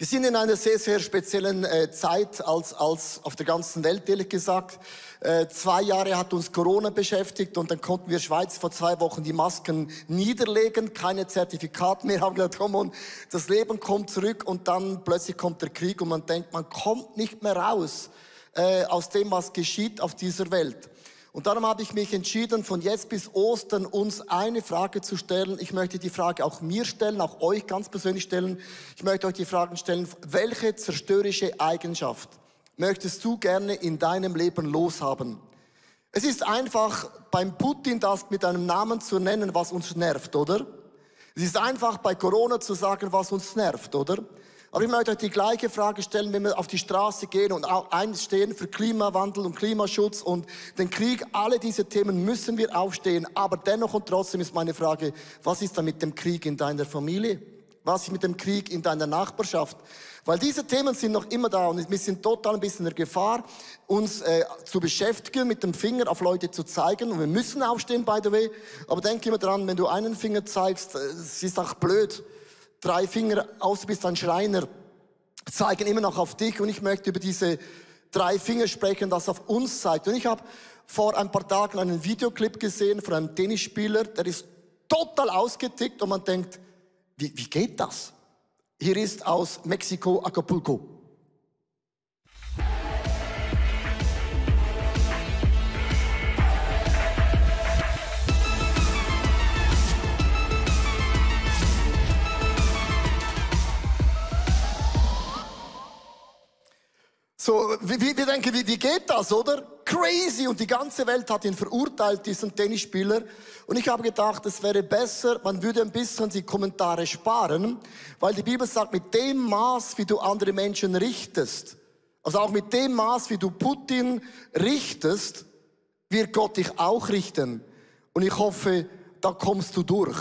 Wir sind in einer sehr, sehr speziellen äh, Zeit als, als auf der ganzen Welt, ehrlich gesagt. Äh, zwei Jahre hat uns Corona beschäftigt und dann konnten wir Schweiz vor zwei Wochen die Masken niederlegen, keine Zertifikate mehr, haben gesagt, komm und das Leben kommt zurück und dann plötzlich kommt der Krieg und man denkt, man kommt nicht mehr raus äh, aus dem, was geschieht auf dieser Welt. Und darum habe ich mich entschieden, von jetzt bis Ostern uns eine Frage zu stellen. Ich möchte die Frage auch mir stellen, auch euch ganz persönlich stellen. Ich möchte euch die Fragen stellen, welche zerstörerische Eigenschaft möchtest du gerne in deinem Leben loshaben? Es ist einfach beim Putin das mit einem Namen zu nennen, was uns nervt, oder? Es ist einfach bei Corona zu sagen, was uns nervt, oder? Aber ich möchte euch die gleiche Frage stellen, wenn wir auf die Straße gehen und einstehen für Klimawandel und Klimaschutz und den Krieg. Alle diese Themen müssen wir aufstehen. Aber dennoch und trotzdem ist meine Frage, was ist da mit dem Krieg in deiner Familie? Was ist mit dem Krieg in deiner Nachbarschaft? Weil diese Themen sind noch immer da und wir sind total ein bisschen in der Gefahr, uns äh, zu beschäftigen, mit dem Finger auf Leute zu zeigen. Und wir müssen aufstehen, by the way. Aber denk immer dran, wenn du einen Finger zeigst, äh, es ist auch blöd drei Finger aus, bist ein Schreiner, zeigen immer noch auf dich und ich möchte über diese drei Finger sprechen, das auf uns zeigt. Und ich habe vor ein paar Tagen einen Videoclip gesehen von einem Tennisspieler, der ist total ausgetickt und man denkt, wie, wie geht das? Hier ist aus Mexiko Acapulco. So, wir, wir denken, wie, wie geht das, oder? Crazy! Und die ganze Welt hat ihn verurteilt, diesen Tennisspieler. Und ich habe gedacht, es wäre besser, man würde ein bisschen die Kommentare sparen, weil die Bibel sagt, mit dem Maß, wie du andere Menschen richtest, also auch mit dem Maß, wie du Putin richtest, wird Gott dich auch richten. Und ich hoffe, da kommst du durch.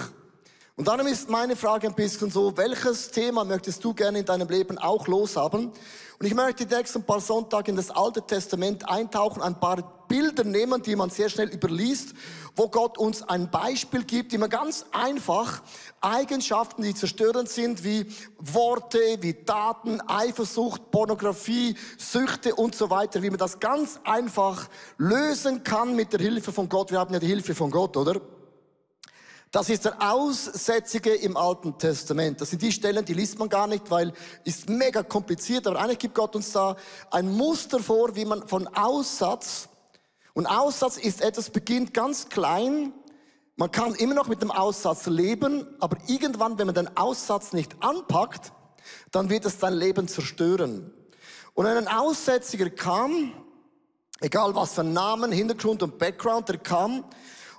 Und darum ist meine Frage ein bisschen so, welches Thema möchtest du gerne in deinem Leben auch loshaben? Und ich möchte die nächsten paar Sonntage in das Alte Testament eintauchen, ein paar Bilder nehmen, die man sehr schnell überliest, wo Gott uns ein Beispiel gibt, man ganz einfach Eigenschaften, die zerstörend sind, wie Worte, wie Taten, Eifersucht, Pornografie, Süchte und so weiter, wie man das ganz einfach lösen kann mit der Hilfe von Gott. Wir haben ja die Hilfe von Gott, oder? Das ist der Aussätzige im Alten Testament. Das sind die Stellen, die liest man gar nicht, weil ist mega kompliziert. Aber eigentlich gibt Gott uns da ein Muster vor, wie man von Aussatz und Aussatz ist etwas beginnt ganz klein. Man kann immer noch mit dem Aussatz leben, aber irgendwann, wenn man den Aussatz nicht anpackt, dann wird es dein Leben zerstören. Und ein Aussätziger kam, egal was für Namen, Hintergrund und Background, der kam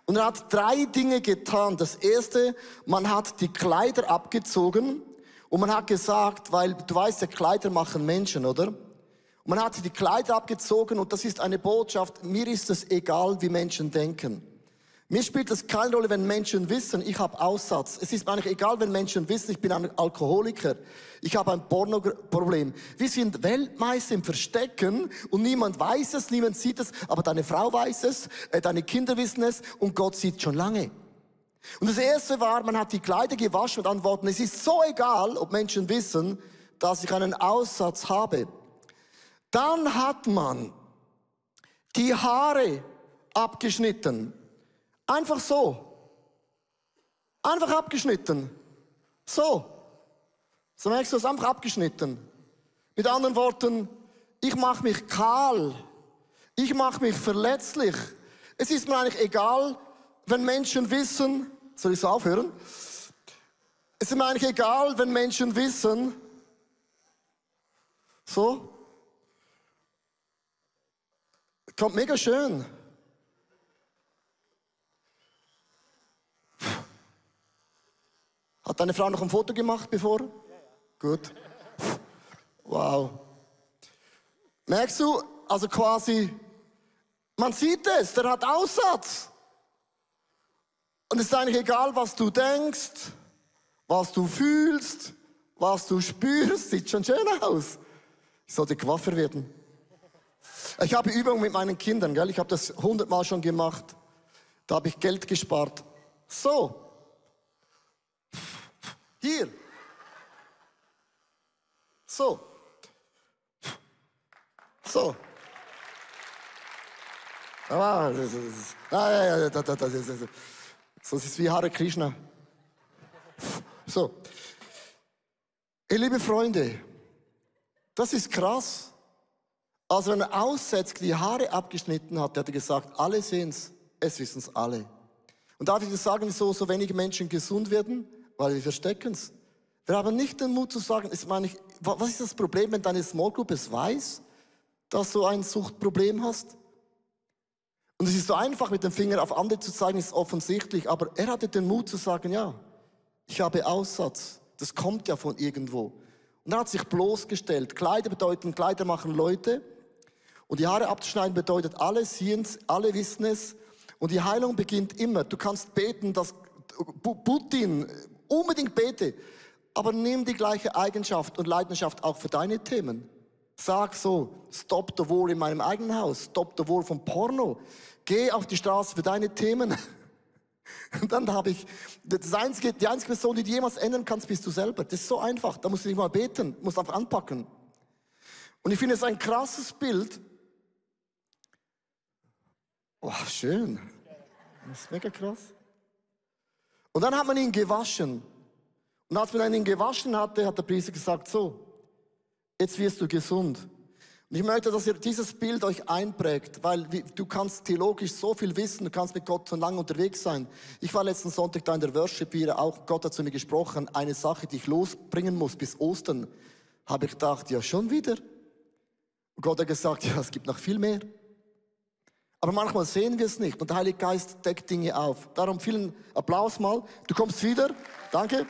und er hat drei Dinge getan. Das erste, man hat die Kleider abgezogen und man hat gesagt, weil du weißt ja, Kleider machen Menschen, oder? Man hat die Kleider abgezogen und das ist eine Botschaft, mir ist es egal, wie Menschen denken. Mir spielt es keine Rolle, wenn Menschen wissen, ich habe Aussatz. Es ist mir eigentlich egal, wenn Menschen wissen, ich bin ein Alkoholiker. Ich habe ein Pornoproblem. Wir sind Weltmeister im Verstecken und niemand weiß es, niemand sieht es, aber deine Frau weiß es, äh, deine Kinder wissen es und Gott sieht schon lange. Und das erste war, man hat die Kleider gewaschen und antworten, es ist so egal, ob Menschen wissen, dass ich einen Aussatz habe. Dann hat man die Haare abgeschnitten. Einfach so. Einfach abgeschnitten. So. So merkst du, es einfach abgeschnitten. Mit anderen Worten, ich mache mich kahl. Ich mache mich verletzlich. Es ist mir eigentlich egal, wenn Menschen wissen, soll ich so aufhören? Es ist mir eigentlich egal, wenn Menschen wissen, so, kommt mega schön. Hat deine Frau noch ein Foto gemacht bevor? Ja, ja. Gut. Wow. Merkst du, also quasi, man sieht es, der hat Aussatz. Und es ist eigentlich egal, was du denkst, was du fühlst, was du spürst, sieht schon schön aus. Ich sollte Quaffer werden. Ich habe Übungen mit meinen Kindern, gell? ich habe das hundertmal schon gemacht. Da habe ich Geld gespart. So, hier. So. So. So ist es wie Hare Krishna. So. Ihr liebe Freunde, das ist krass. Wenn er aussetzt, die Haare abgeschnitten hat, hat er gesagt, alle sehen es, es wissen es alle. Und darf ich das sagen, wieso so wenige Menschen gesund werden? Weil wir verstecken es. Wir haben nicht den Mut zu sagen, ich meine, was ist das Problem, wenn deine Small Group es weiß, dass du ein Suchtproblem hast? Und es ist so einfach, mit dem Finger auf andere zu zeigen, ist offensichtlich, aber er hatte den Mut zu sagen, ja, ich habe Aussatz. Das kommt ja von irgendwo. Und er hat sich bloßgestellt. Kleider bedeuten, Kleider machen Leute. Und die Haare abzuschneiden bedeutet, alle sehen es, alle wissen es. Und die Heilung beginnt immer. Du kannst beten, dass Putin unbedingt bete, aber nimm die gleiche Eigenschaft und Leidenschaft auch für deine Themen. Sag so, stop the war in meinem eigenen Haus, stop the war vom Porno. Geh auf die Straße für deine Themen. Und dann habe ich, das einzige, die einzige Person, die du jemals ändern kannst, bist du selber. Das ist so einfach. Da musst du nicht mal beten, musst einfach anpacken. Und ich finde es ein krasses Bild. Oh, schön. Das ist mega krass. Und dann hat man ihn gewaschen. Und als man ihn gewaschen hatte, hat der Priester gesagt, so, jetzt wirst du gesund. Und ich möchte, dass ihr dieses Bild euch einprägt, weil du kannst theologisch so viel wissen, du kannst mit Gott so lange unterwegs sein. Ich war letzten Sonntag da in der Worship wieder, auch Gott hat zu mir gesprochen, eine Sache, die ich losbringen muss bis Ostern, habe ich gedacht, ja schon wieder. Und Gott hat gesagt, ja, es gibt noch viel mehr. Aber manchmal sehen wir es nicht und der Heilige Geist deckt Dinge auf. Darum vielen Applaus mal. Du kommst wieder. Danke.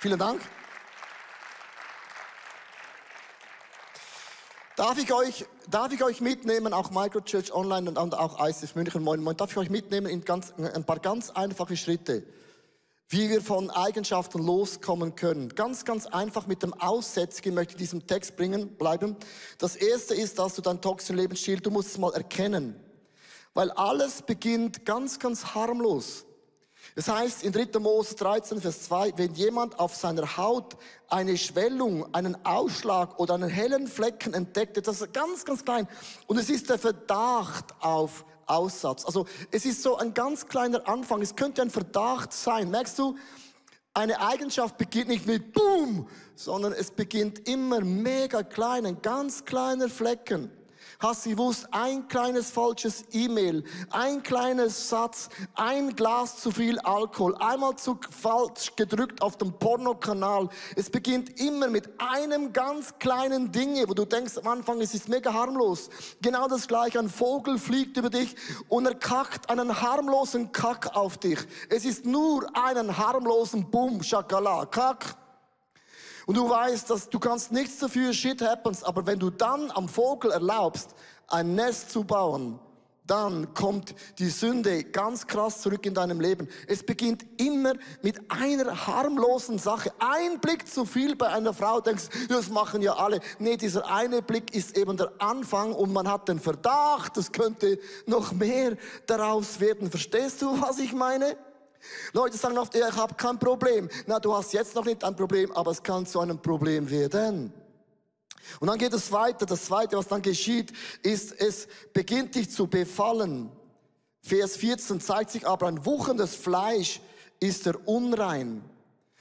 Vielen Dank. Darf ich euch, darf ich euch mitnehmen, auch Microchurch Online und auch ICF München, moin, moin, darf ich euch mitnehmen in ganz, ein paar ganz einfache Schritte, wie wir von Eigenschaften loskommen können. Ganz, ganz einfach mit dem Aussätzigen möchte ich diesem Text bringen, bleiben. Das erste ist, dass du dein toxischen Lebensstil, du musst es mal erkennen. Weil alles beginnt ganz, ganz harmlos. Es heißt in 3. Mose 13, Vers 2, wenn jemand auf seiner Haut eine Schwellung, einen Ausschlag oder einen hellen Flecken entdeckt, das ist ganz, ganz klein. Und es ist der Verdacht auf Aussatz. Also es ist so ein ganz kleiner Anfang. Es könnte ein Verdacht sein. Merkst du, eine Eigenschaft beginnt nicht mit Boom, sondern es beginnt immer mega klein, ein ganz kleiner Flecken. Hast du gewusst, ein kleines falsches E-Mail, ein kleines Satz, ein Glas zu viel Alkohol, einmal zu falsch gedrückt auf dem Pornokanal. Es beginnt immer mit einem ganz kleinen Dinge, wo du denkst am Anfang, es ist mega harmlos. Genau das gleiche, ein Vogel fliegt über dich und er kackt einen harmlosen Kack auf dich. Es ist nur einen harmlosen Boom, Schakala, Kack. Und du weißt, dass du kannst nichts dafür, shit happens, aber wenn du dann am Vogel erlaubst, ein Nest zu bauen, dann kommt die Sünde ganz krass zurück in deinem Leben. Es beginnt immer mit einer harmlosen Sache. Ein Blick zu viel bei einer Frau, denkst, das machen ja alle. Nee, dieser eine Blick ist eben der Anfang und man hat den Verdacht, es könnte noch mehr daraus werden. Verstehst du, was ich meine? Leute sagen oft, ich habe kein Problem. Na, du hast jetzt noch nicht ein Problem, aber es kann zu einem Problem werden. Und dann geht es weiter. Das zweite, was dann geschieht, ist, es beginnt dich zu befallen. Vers 14 zeigt sich aber ein wucherndes Fleisch ist er unrein.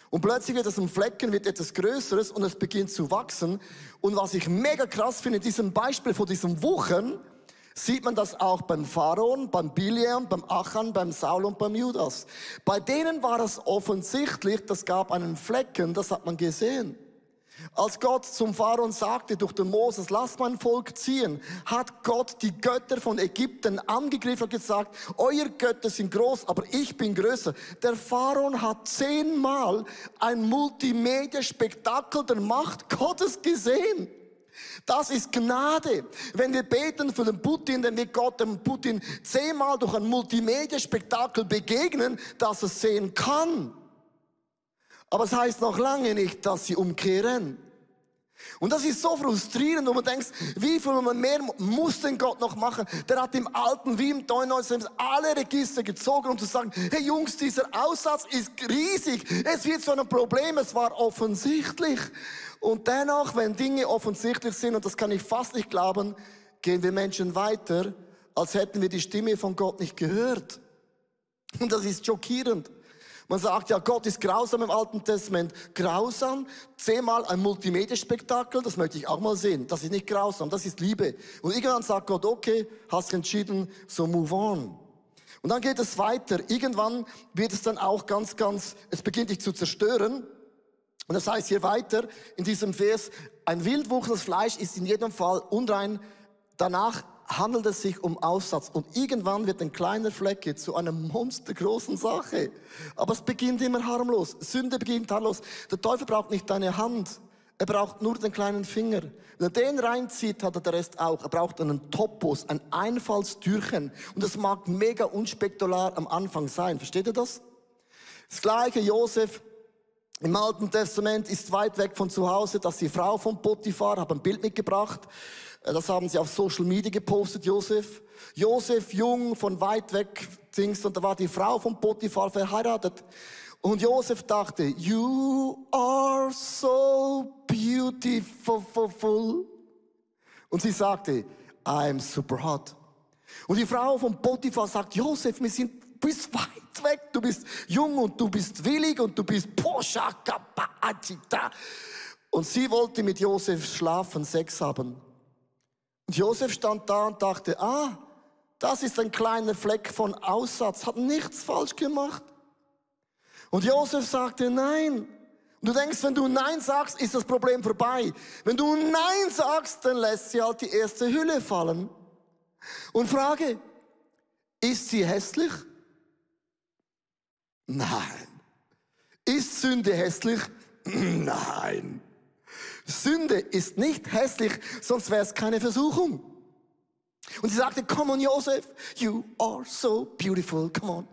Und plötzlich wird es ein Flecken, wird etwas Größeres und es beginnt zu wachsen. Und was ich mega krass finde, in diesem Beispiel von diesem Wuchern, sieht man das auch beim Pharaon, beim Biliam, beim Achan, beim Saul und beim Judas. Bei denen war es offensichtlich, das gab einen Flecken, das hat man gesehen. Als Gott zum Pharaon sagte durch den Moses, lass mein Volk ziehen, hat Gott die Götter von Ägypten angegriffen und gesagt, euer Götter sind groß, aber ich bin größer. Der Pharaon hat zehnmal ein Multimedia-Spektakel der Macht Gottes gesehen. Das ist Gnade. Wenn wir beten für den Putin, dann wird Gott dem Putin zehnmal durch ein Multimedia-Spektakel begegnen, dass er sehen kann. Aber es heißt noch lange nicht, dass sie umkehren. Und das ist so frustrierend, wo man denkt, wie viel mehr muss denn Gott noch machen? Der hat im Alten wie im Neuen alle Register gezogen, um zu sagen, hey Jungs, dieser Aussatz ist riesig. Es wird zu einem Problem, es war offensichtlich. Und dennoch, wenn Dinge offensichtlich sind, und das kann ich fast nicht glauben, gehen wir Menschen weiter, als hätten wir die Stimme von Gott nicht gehört. Und das ist schockierend. Man sagt ja, Gott ist grausam im Alten Testament. Grausam? Zehnmal ein Multimedia-Spektakel, das möchte ich auch mal sehen. Das ist nicht grausam, das ist Liebe. Und irgendwann sagt Gott, okay, hast entschieden, so move on. Und dann geht es weiter. Irgendwann wird es dann auch ganz, ganz, es beginnt dich zu zerstören. Und das heißt hier weiter in diesem Vers, ein wildwucherndes Fleisch ist in jedem Fall unrein. Danach handelt es sich um Aussatz. Und irgendwann wird ein kleiner Flecke zu einer monstergroßen Sache. Aber es beginnt immer harmlos. Sünde beginnt harmlos. Der Teufel braucht nicht deine Hand. Er braucht nur den kleinen Finger. Wenn er den reinzieht, hat er der Rest auch. Er braucht einen Topos, ein Einfallstürchen. Und das mag mega unspektakulär am Anfang sein. Versteht ihr das? Das gleiche Josef im Alten Testament ist weit weg von zu Hause, dass die Frau von Potiphar, habe ein Bild mitgebracht, äh, das haben sie auf Social Media gepostet, Josef. Josef jung, von weit weg, Dings, und da war die Frau von Potiphar verheiratet. Und Josef dachte, you are so beautiful. Und sie sagte, I'm super hot. Und die Frau von Potiphar sagt, Josef, wir sind bist weit weg, du bist jung und du bist willig und du bist Und sie wollte mit Josef schlafen, Sex haben. Und Josef stand da und dachte, ah, das ist ein kleiner Fleck von Aussatz, hat nichts falsch gemacht. Und Josef sagte, nein. Und du denkst, wenn du Nein sagst, ist das Problem vorbei. Wenn du Nein sagst, dann lässt sie halt die erste Hülle fallen. Und frage, ist sie hässlich? Nein. Ist Sünde hässlich? Nein. Sünde ist nicht hässlich, sonst wäre es keine Versuchung. Und sie sagte, come on, Joseph, you are so beautiful, come on. Und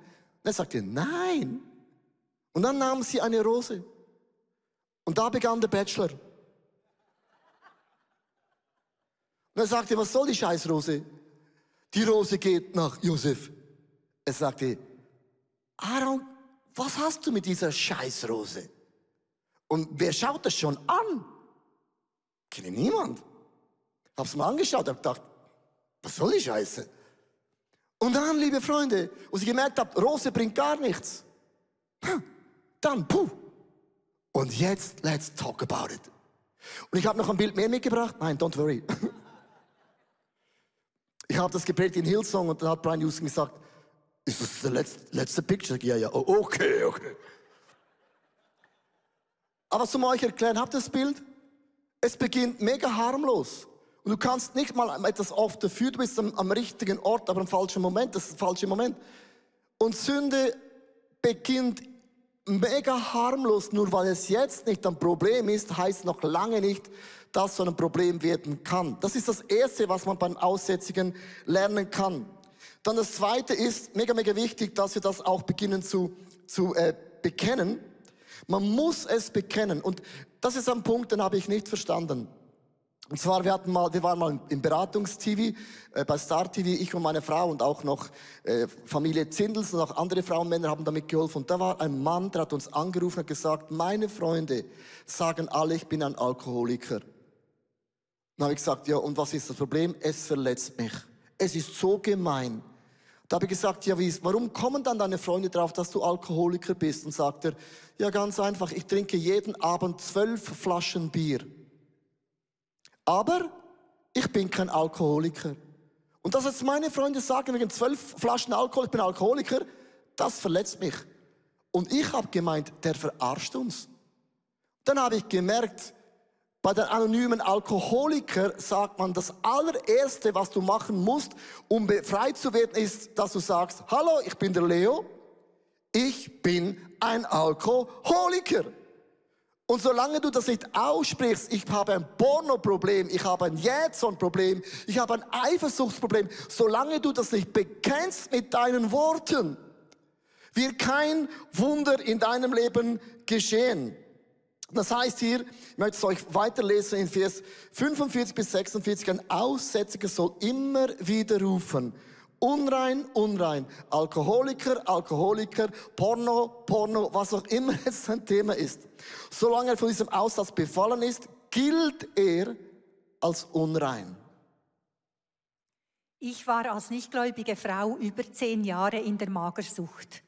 er sagte, nein. Und dann nahm sie eine Rose. Und da begann der Bachelor. Und er sagte, was soll die Scheißrose? Die Rose geht nach Josef. Er sagte, Aaron, was hast du mit dieser Scheißrose? Und wer schaut das schon an? Kenne niemand. Hab's mal angeschaut, hab gedacht, was soll die Scheiße? Und dann, liebe Freunde, wo sie gemerkt habt, Rose bringt gar nichts. Dann, puh. Und jetzt, let's talk about it. Und ich habe noch ein Bild mehr mitgebracht. Nein, don't worry. Ich habe das gepredigt in Hillsong und dann hat Brian Houston gesagt, ist das der letzte, letzte Picture? Ja, ja, okay, okay. Aber zum euch erklären, habt ihr das Bild? Es beginnt mega harmlos. Und du kannst nicht mal etwas oft dafür, du bist am, am richtigen Ort, aber im falschen Moment, das ist der falsche Moment. Und Sünde beginnt mega harmlos, nur weil es jetzt nicht ein Problem ist, heißt noch lange nicht, dass so ein Problem werden kann. Das ist das Erste, was man beim Aussätzigen lernen kann. Dann das Zweite ist, mega, mega wichtig, dass wir das auch beginnen zu, zu äh, bekennen. Man muss es bekennen. Und das ist ein Punkt, den habe ich nicht verstanden. Und zwar, wir, hatten mal, wir waren mal im Beratungs-TV, äh, bei Star TV, ich und meine Frau und auch noch äh, Familie Zindels und auch andere Frauen und Männer haben damit geholfen. Und da war ein Mann, der hat uns angerufen und gesagt, meine Freunde sagen alle, ich bin ein Alkoholiker. Dann habe ich gesagt, ja, und was ist das Problem? Es verletzt mich. Es ist so gemein. Da habe ich gesagt, ja, wie, warum kommen dann deine Freunde drauf, dass du Alkoholiker bist? Und sagt er, ja, ganz einfach, ich trinke jeden Abend zwölf Flaschen Bier. Aber ich bin kein Alkoholiker. Und dass jetzt meine Freunde sagen, wegen zwölf Flaschen Alkohol, ich bin Alkoholiker, das verletzt mich. Und ich habe gemeint, der verarscht uns. Dann habe ich gemerkt, bei den anonymen Alkoholiker sagt man, das allererste, was du machen musst, um befreit zu werden, ist, dass du sagst, hallo, ich bin der Leo, ich bin ein Alkoholiker. Und solange du das nicht aussprichst, ich habe ein Porno-Problem, ich habe ein Jetson-Problem, ich habe ein Eifersuchtsproblem, solange du das nicht bekennst mit deinen Worten, wird kein Wunder in deinem Leben geschehen. Das heißt hier, ich möchte es euch weiterlesen in Vers 45 bis 46, ein Aussätziger soll immer wieder rufen, unrein, unrein, Alkoholiker, Alkoholiker, Porno, Porno, was auch immer jetzt sein Thema ist. Solange er von diesem Aussatz befallen ist, gilt er als unrein. Ich war als nichtgläubige Frau über zehn Jahre in der Magersucht.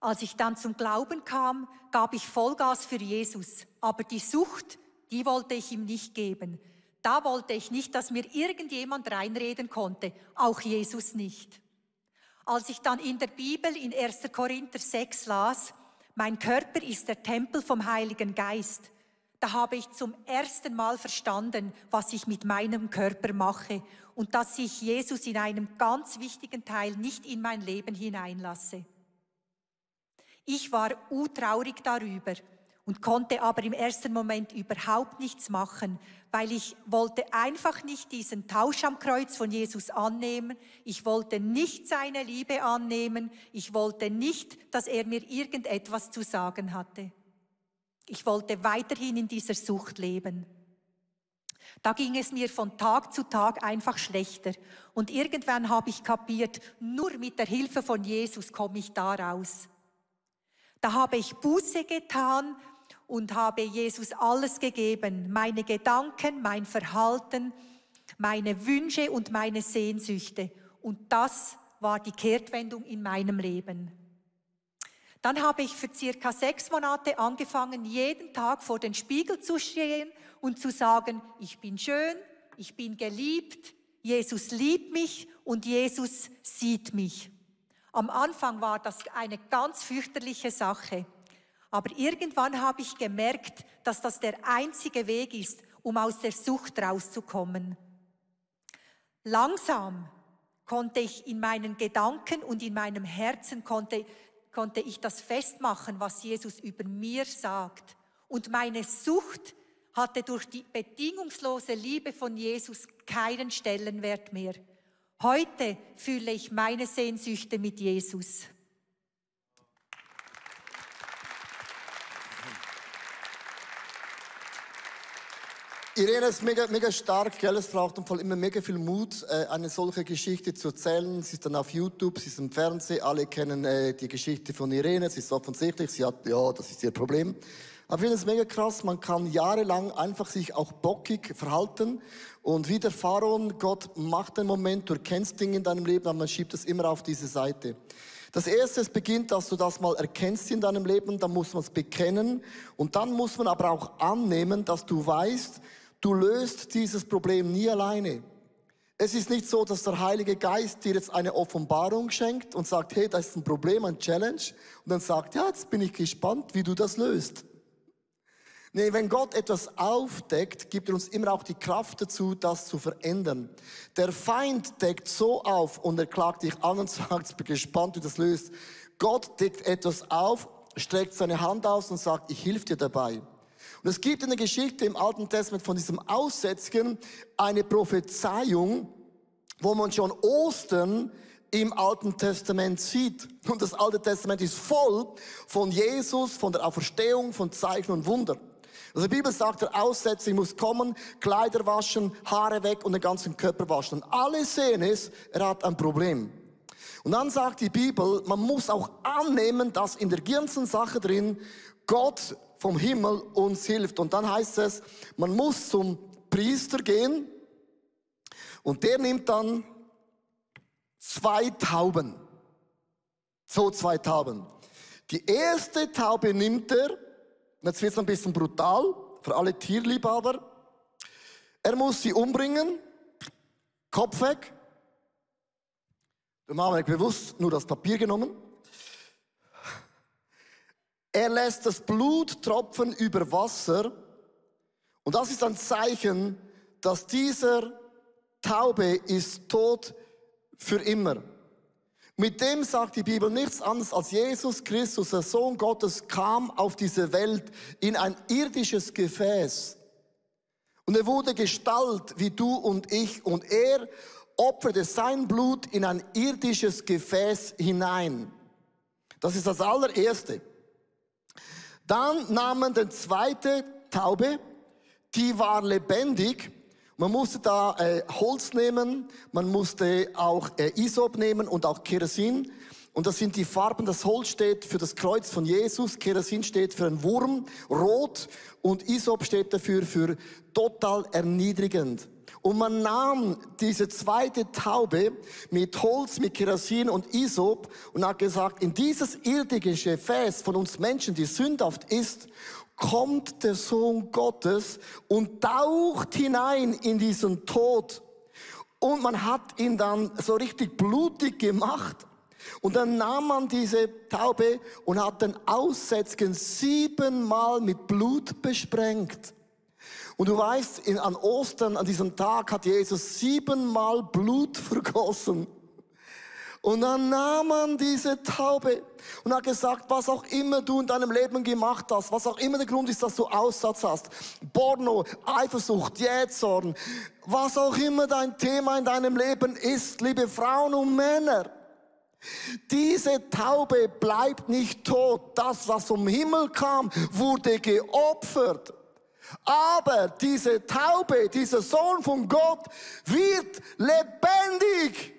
Als ich dann zum Glauben kam, gab ich Vollgas für Jesus. Aber die Sucht, die wollte ich ihm nicht geben. Da wollte ich nicht, dass mir irgendjemand reinreden konnte, auch Jesus nicht. Als ich dann in der Bibel in 1. Korinther 6 las, mein Körper ist der Tempel vom Heiligen Geist, da habe ich zum ersten Mal verstanden, was ich mit meinem Körper mache und dass ich Jesus in einem ganz wichtigen Teil nicht in mein Leben hineinlasse. Ich war utraurig darüber und konnte aber im ersten Moment überhaupt nichts machen, weil ich wollte einfach nicht diesen Tausch am Kreuz von Jesus annehmen. Ich wollte nicht seine Liebe annehmen. Ich wollte nicht, dass er mir irgendetwas zu sagen hatte. Ich wollte weiterhin in dieser Sucht leben. Da ging es mir von Tag zu Tag einfach schlechter. Und irgendwann habe ich kapiert, nur mit der Hilfe von Jesus komme ich da raus. Da habe ich Buße getan und habe Jesus alles gegeben. Meine Gedanken, mein Verhalten, meine Wünsche und meine Sehnsüchte. Und das war die Kehrtwendung in meinem Leben. Dann habe ich für circa sechs Monate angefangen, jeden Tag vor den Spiegel zu stehen und zu sagen, ich bin schön, ich bin geliebt, Jesus liebt mich und Jesus sieht mich. Am Anfang war das eine ganz fürchterliche Sache. Aber irgendwann habe ich gemerkt, dass das der einzige Weg ist, um aus der Sucht rauszukommen. Langsam konnte ich in meinen Gedanken und in meinem Herzen konnte konnte ich das festmachen, was Jesus über mir sagt. Und meine Sucht hatte durch die bedingungslose Liebe von Jesus keinen Stellenwert mehr. Heute fühle ich meine Sehnsüchte mit Jesus. Irene ist mega, mega stark, gell? Es braucht im immer mega viel Mut, äh, eine solche Geschichte zu erzählen. Sie ist dann auf YouTube, sie ist im Fernsehen, alle kennen äh, die Geschichte von Irene, sie ist offensichtlich, sie hat, ja, das ist ihr Problem. Aber ich finde es mega krass, man kann jahrelang einfach sich auch bockig verhalten und wie der Pharaon, Gott macht einen Moment, du erkennst Dinge in deinem Leben, aber man schiebt es immer auf diese Seite. Das erste, es beginnt, dass du das mal erkennst in deinem Leben, dann muss man es bekennen und dann muss man aber auch annehmen, dass du weißt, Du löst dieses Problem nie alleine. Es ist nicht so, dass der Heilige Geist dir jetzt eine Offenbarung schenkt und sagt, hey, das ist ein Problem, ein Challenge. Und dann sagt, ja, jetzt bin ich gespannt, wie du das löst. Nee, wenn Gott etwas aufdeckt, gibt er uns immer auch die Kraft dazu, das zu verändern. Der Feind deckt so auf und er klagt dich an und sagt, ich bin gespannt, wie du das löst. Gott deckt etwas auf, streckt seine Hand aus und sagt, ich hilf dir dabei. Und es gibt in der Geschichte im Alten Testament von diesem Aussätzigen eine Prophezeiung, wo man schon Ostern im Alten Testament sieht. Und das Alte Testament ist voll von Jesus, von der Auferstehung, von Zeichen und Wunder. Also die Bibel sagt, der Aussätzige muss kommen, Kleider waschen, Haare weg und den ganzen Körper waschen. Und alle sehen es, er hat ein Problem. Und dann sagt die Bibel, man muss auch annehmen, dass in der ganzen Sache drin Gott vom Himmel uns hilft. Und dann heißt es, man muss zum Priester gehen und der nimmt dann zwei Tauben. So zwei Tauben. Die erste Taube nimmt er, jetzt wird es ein bisschen brutal für alle Tierliebhaber. Er muss sie umbringen, Kopf weg. Dann haben wir bewusst nur das Papier genommen. Er lässt das Blut tropfen über Wasser. Und das ist ein Zeichen, dass dieser Taube ist tot für immer. Mit dem sagt die Bibel nichts anderes als Jesus Christus, der Sohn Gottes, kam auf diese Welt in ein irdisches Gefäß. Und er wurde Gestalt wie du und ich und er opferte sein Blut in ein irdisches Gefäß hinein. Das ist das allererste. Dann nahmen den zweite Taube, die war lebendig. Man musste da äh, Holz nehmen, man musste auch äh, Isop nehmen und auch Kerosin. Und das sind die Farben. Das Holz steht für das Kreuz von Jesus. Kerosin steht für einen Wurm. Rot. Und Isop steht dafür für total erniedrigend. Und man nahm diese zweite Taube mit Holz, mit Kerosin und Isop und hat gesagt, in dieses irdische Gefäß von uns Menschen, die sündhaft ist, kommt der Sohn Gottes und taucht hinein in diesen Tod. Und man hat ihn dann so richtig blutig gemacht. Und dann nahm man diese Taube und hat den Aussätzgen siebenmal mit Blut besprengt. Und du weißt, in, an Ostern, an diesem Tag hat Jesus siebenmal Blut vergossen. Und dann nahm man diese Taube und hat gesagt, was auch immer du in deinem Leben gemacht hast, was auch immer der Grund ist, dass du Aussatz hast, Porno, Eifersucht, Jähzorn, was auch immer dein Thema in deinem Leben ist, liebe Frauen und Männer, diese Taube bleibt nicht tot. Das, was vom Himmel kam, wurde geopfert. Aber diese Taube, dieser Sohn von Gott wird lebendig.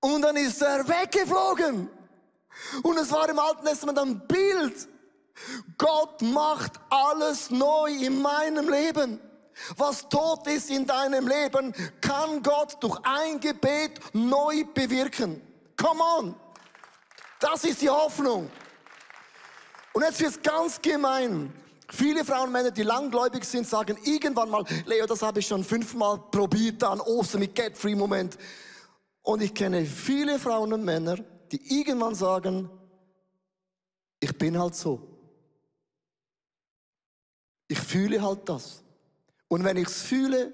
Und dann ist er weggeflogen. Und es war im Alten Testament ein Bild. Gott macht alles neu in meinem Leben. Was tot ist in deinem Leben, kann Gott durch ein Gebet neu bewirken. Come on. Das ist die Hoffnung. Und jetzt wird es ganz gemein. Viele Frauen und Männer, die langgläubig sind, sagen irgendwann mal, Leo, das habe ich schon fünfmal probiert an Ostern mit Get-Free-Moment. Und ich kenne viele Frauen und Männer, die irgendwann sagen, ich bin halt so. Ich fühle halt das. Und wenn ich es fühle,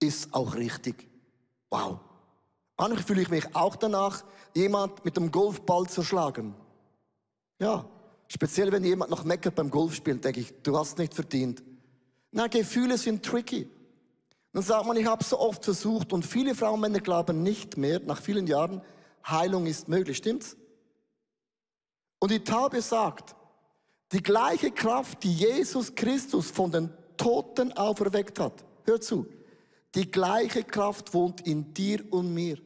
ist auch richtig. Wow. Eigentlich fühle ich mich auch danach, jemand mit dem Golfball zu schlagen. Ja, Speziell, wenn jemand noch meckert beim Golfspielen, denke ich, du hast nicht verdient. Na, Gefühle sind tricky. Dann sagt man, ich habe so oft versucht und viele Frauen und Männer glauben nicht mehr, nach vielen Jahren, Heilung ist möglich, stimmt's? Und die Taube sagt, die gleiche Kraft, die Jesus Christus von den Toten auferweckt hat, hör zu, die gleiche Kraft wohnt in dir und mir.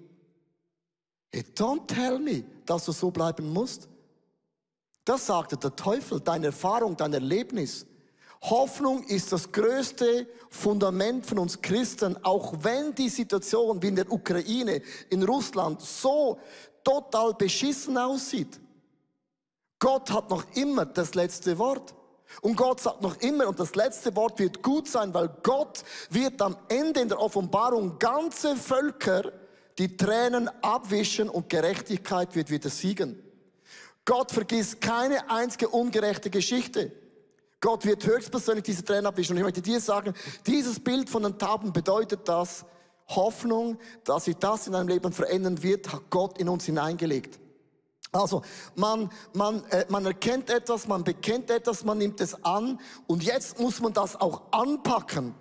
Hey, don't tell me, dass du so bleiben musst. Das sagte der Teufel, deine Erfahrung, dein Erlebnis. Hoffnung ist das größte Fundament von uns Christen, auch wenn die Situation wie in der Ukraine, in Russland so total beschissen aussieht. Gott hat noch immer das letzte Wort. Und Gott sagt noch immer, und das letzte Wort wird gut sein, weil Gott wird am Ende in der Offenbarung ganze Völker die Tränen abwischen und Gerechtigkeit wird wieder siegen. Gott vergisst keine einzige ungerechte Geschichte. Gott wird höchstpersönlich diese Tränen abwischen. Und ich möchte dir sagen, dieses Bild von den Tauben bedeutet das, Hoffnung, dass sich das in deinem Leben verändern wird, hat Gott in uns hineingelegt. Also man, man, äh, man erkennt etwas, man bekennt etwas, man nimmt es an und jetzt muss man das auch anpacken.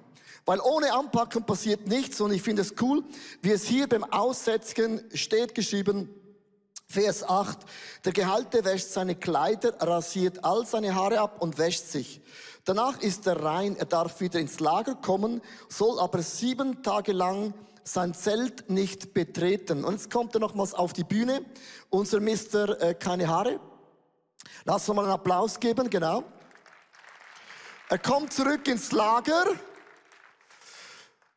Weil ohne Anpacken passiert nichts und ich finde es cool, wie es hier beim Aussetzen steht geschrieben, Vers 8. Der Gehalte wäscht seine Kleider, rasiert all seine Haare ab und wäscht sich. Danach ist er rein, er darf wieder ins Lager kommen, soll aber sieben Tage lang sein Zelt nicht betreten. Und jetzt kommt er nochmals auf die Bühne, unser Mister äh, keine Haare. Lass uns mal einen Applaus geben, genau. Er kommt zurück ins Lager.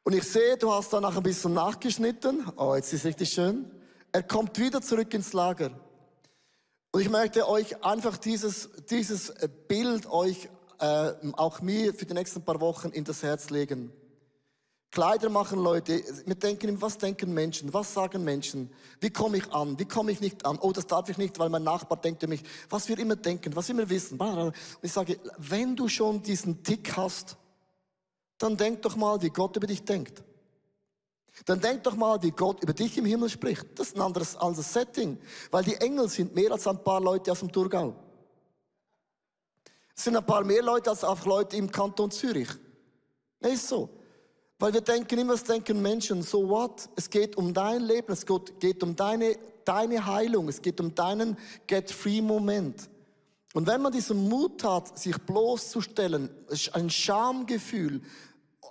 Und ich sehe, du hast danach ein bisschen nachgeschnitten. Oh, jetzt ist richtig schön. Er kommt wieder zurück ins Lager. Und ich möchte euch einfach dieses, dieses Bild euch, äh, auch mir für die nächsten paar Wochen in das Herz legen. Kleider machen Leute, wir denken, was denken Menschen, was sagen Menschen, wie komme ich an, wie komme ich nicht an, oh, das darf ich nicht, weil mein Nachbar denkt über mich, was wir immer denken, was wir immer wissen. Und ich sage, wenn du schon diesen Tick hast, dann denk doch mal, wie Gott über dich denkt. Dann denk doch mal, wie Gott über dich im Himmel spricht. Das ist ein anderes, anderes Setting. Weil die Engel sind mehr als ein paar Leute aus dem Thurgau. Es sind ein paar mehr Leute als auch Leute im Kanton Zürich. Nee, ist so. Weil wir denken immer, was denken Menschen, so what? Es geht um dein Leben, es geht um deine, deine Heilung, es geht um deinen Get-Free-Moment. Und wenn man diesen Mut hat, sich bloßzustellen, ein Schamgefühl,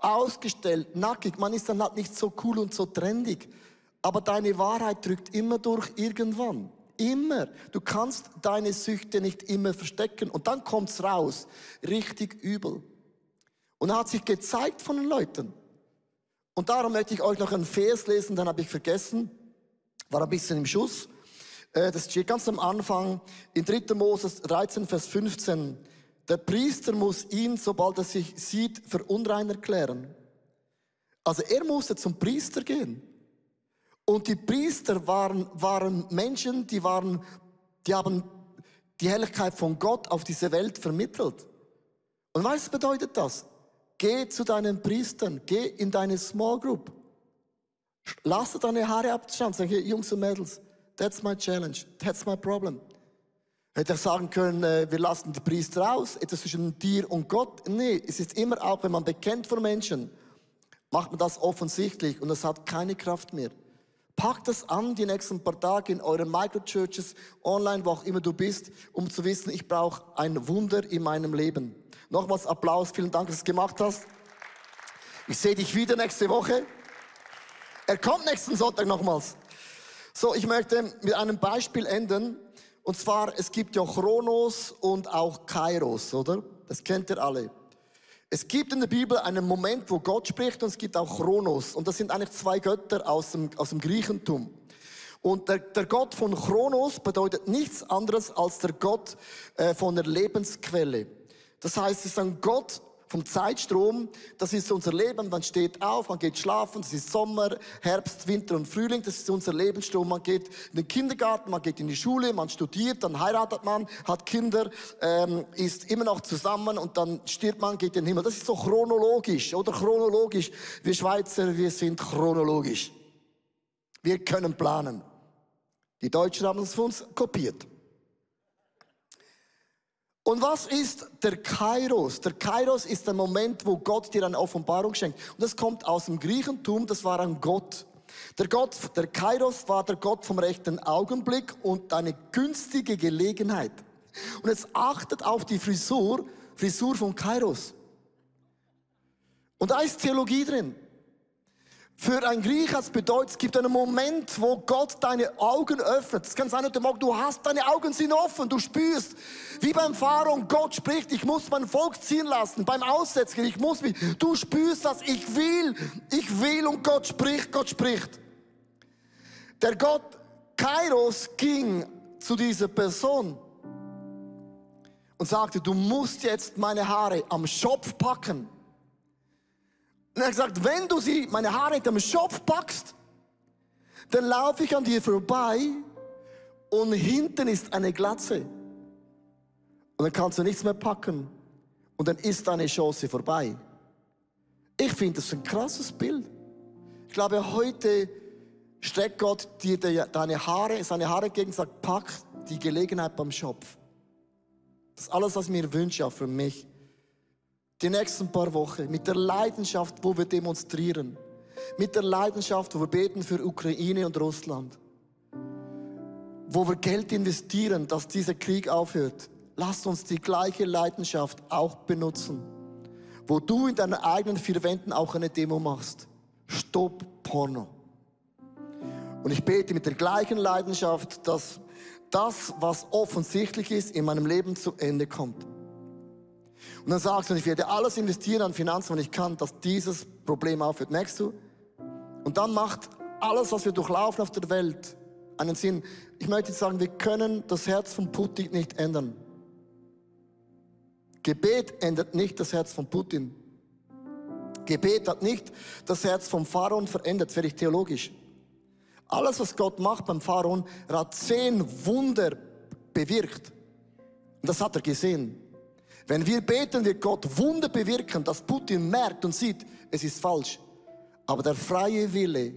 ausgestellt, nackig. Man ist dann halt nicht so cool und so trendig. Aber deine Wahrheit drückt immer durch irgendwann. Immer. Du kannst deine Süchte nicht immer verstecken. Und dann kommt's raus. Richtig übel. Und er hat sich gezeigt von den Leuten. Und darum möchte ich euch noch einen Vers lesen, den habe ich vergessen. War ein bisschen im Schuss. Äh, das steht ganz am Anfang in 3. Moses 13, Vers 15. Der Priester muss ihn, sobald er sich sieht, für unrein erklären. Also er musste zum Priester gehen. Und die Priester waren, waren Menschen, die waren, die haben die Herrlichkeit von Gott auf diese Welt vermittelt. Und was bedeutet das? Geh zu deinen Priestern, geh in deine Small Group. Lass deine Haare abschauen. Sag, Jungs und Mädels, that's my challenge, that's my problem. Hätte er sagen können, äh, wir lassen die Priester aus, etwas zwischen dir und Gott. Nee, es ist immer auch, wenn man bekennt vor Menschen, macht man das offensichtlich und es hat keine Kraft mehr. Packt das an die nächsten paar Tage in euren Microchurches, online, wo auch immer du bist, um zu wissen, ich brauche ein Wunder in meinem Leben. Nochmals Applaus, vielen Dank, dass du es gemacht hast. Ich sehe dich wieder nächste Woche. Er kommt nächsten Sonntag nochmals. So, ich möchte mit einem Beispiel enden. Und zwar, es gibt ja Chronos und auch Kairos, oder? Das kennt ihr alle. Es gibt in der Bibel einen Moment, wo Gott spricht und es gibt auch Chronos. Und das sind eigentlich zwei Götter aus dem, aus dem Griechentum. Und der, der Gott von Chronos bedeutet nichts anderes als der Gott äh, von der Lebensquelle. Das heißt, es ist ein Gott vom Zeitstrom, das ist unser Leben, man steht auf, man geht schlafen, das ist Sommer, Herbst, Winter und Frühling, das ist unser Lebensstrom, man geht in den Kindergarten, man geht in die Schule, man studiert, dann heiratet man, hat Kinder, ähm, ist immer noch zusammen und dann stirbt man, geht in den Himmel. Das ist so chronologisch, oder chronologisch. Wir Schweizer, wir sind chronologisch. Wir können planen. Die Deutschen haben es von uns kopiert. Und was ist der Kairos? Der Kairos ist der Moment, wo Gott dir eine Offenbarung schenkt. Und das kommt aus dem Griechentum, das war ein Gott. Der Gott, der Kairos war der Gott vom rechten Augenblick und eine günstige Gelegenheit. Und jetzt achtet auf die Frisur, Frisur von Kairos. Und da ist Theologie drin. Für ein Griech es bedeutet, es gibt einen Moment, wo Gott deine Augen öffnet. Es kann sein, heute Morgen, du hast deine Augen sind offen, du spürst, wie beim Pharao, Gott spricht, ich muss mein Volk ziehen lassen, beim Aussetzen, ich muss mich, du spürst das, ich will, ich will und Gott spricht, Gott spricht. Der Gott Kairos ging zu dieser Person und sagte, du musst jetzt meine Haare am Schopf packen. Und er hat gesagt, wenn du sie, meine Haare hinter dem Schopf packst, dann laufe ich an dir vorbei und hinten ist eine Glatze. Und dann kannst du nichts mehr packen. Und dann ist deine Chance vorbei. Ich finde das ein krasses Bild. Ich glaube, heute streckt Gott dir deine Haare, seine Haare entgegen und sagt, pack die Gelegenheit beim Schopf. Das ist alles, was ich mir wünsche, auch für mich die nächsten paar Wochen mit der Leidenschaft, wo wir demonstrieren, mit der Leidenschaft, wo wir beten für Ukraine und Russland, wo wir Geld investieren, dass dieser Krieg aufhört. Lasst uns die gleiche Leidenschaft auch benutzen, wo du in deinen eigenen vier Wänden auch eine Demo machst. Stopp Porno. Und ich bete mit der gleichen Leidenschaft, dass das, was offensichtlich ist, in meinem Leben zu Ende kommt. Und dann sagst du, ich werde alles investieren an Finanzen, wenn ich kann, dass dieses Problem aufhört. Merkst du? Und dann macht alles, was wir durchlaufen auf der Welt, einen Sinn. Ich möchte jetzt sagen, wir können das Herz von Putin nicht ändern. Gebet ändert nicht das Herz von Putin. Gebet hat nicht das Herz vom Pharaon verändert, werde ich theologisch. Alles, was Gott macht beim Pharaon, hat zehn Wunder bewirkt. Und das hat er gesehen. Wenn wir beten, wird Gott Wunder bewirken, dass Putin merkt und sieht, es ist falsch. Aber der freie Wille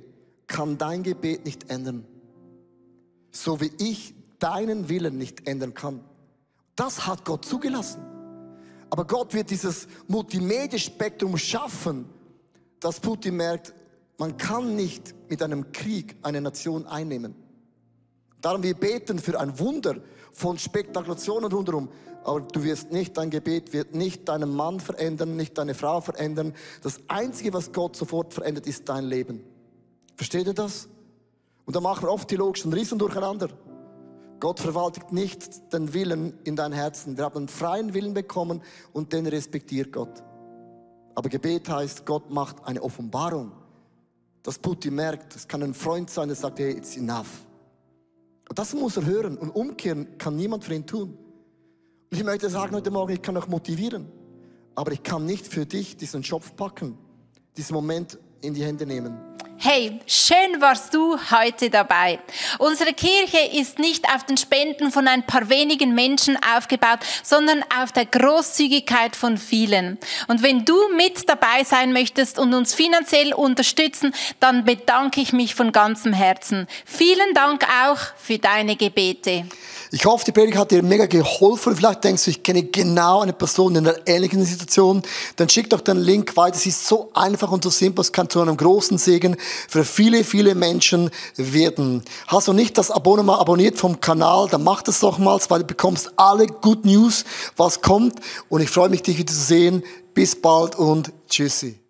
kann dein Gebet nicht ändern. So wie ich deinen Willen nicht ändern kann. Das hat Gott zugelassen. Aber Gott wird dieses Multimedia-Spektrum schaffen, dass Putin merkt, man kann nicht mit einem Krieg eine Nation einnehmen. Darum wir beten für ein Wunder von Spekulationen rundherum aber du wirst nicht, dein Gebet wird nicht deinen Mann verändern, nicht deine Frau verändern. Das Einzige, was Gott sofort verändert, ist dein Leben. Versteht ihr das? Und da machen wir oft theologischen Riesen durcheinander. Gott verwaltet nicht den Willen in dein Herzen. Wir haben einen freien Willen bekommen und den respektiert Gott. Aber Gebet heißt, Gott macht eine Offenbarung. Dass Putin merkt, es kann ein Freund sein, der sagt, hey, it's enough. Und das muss er hören. Und umkehren kann niemand für ihn tun. Und ich möchte sagen heute Morgen, ich kann euch motivieren. Aber ich kann nicht für dich diesen Schopf packen, diesen Moment in die Hände nehmen. Hey, schön warst du heute dabei. Unsere Kirche ist nicht auf den Spenden von ein paar wenigen Menschen aufgebaut, sondern auf der Großzügigkeit von vielen. Und wenn du mit dabei sein möchtest und uns finanziell unterstützen, dann bedanke ich mich von ganzem Herzen. Vielen Dank auch für deine Gebete. Ich hoffe, die Predigt hat dir mega geholfen. Vielleicht denkst du, ich kenne genau eine Person in einer ähnlichen Situation. Dann schick doch den Link weiter. Es ist so einfach und so simpel. Es kann zu einem großen Segen für viele, viele Menschen werden. Hast du nicht das Abonnement abonniert vom Kanal, dann mach das doch mal, weil du bekommst alle Good News, was kommt. Und ich freue mich, dich wieder zu sehen. Bis bald und tschüssi.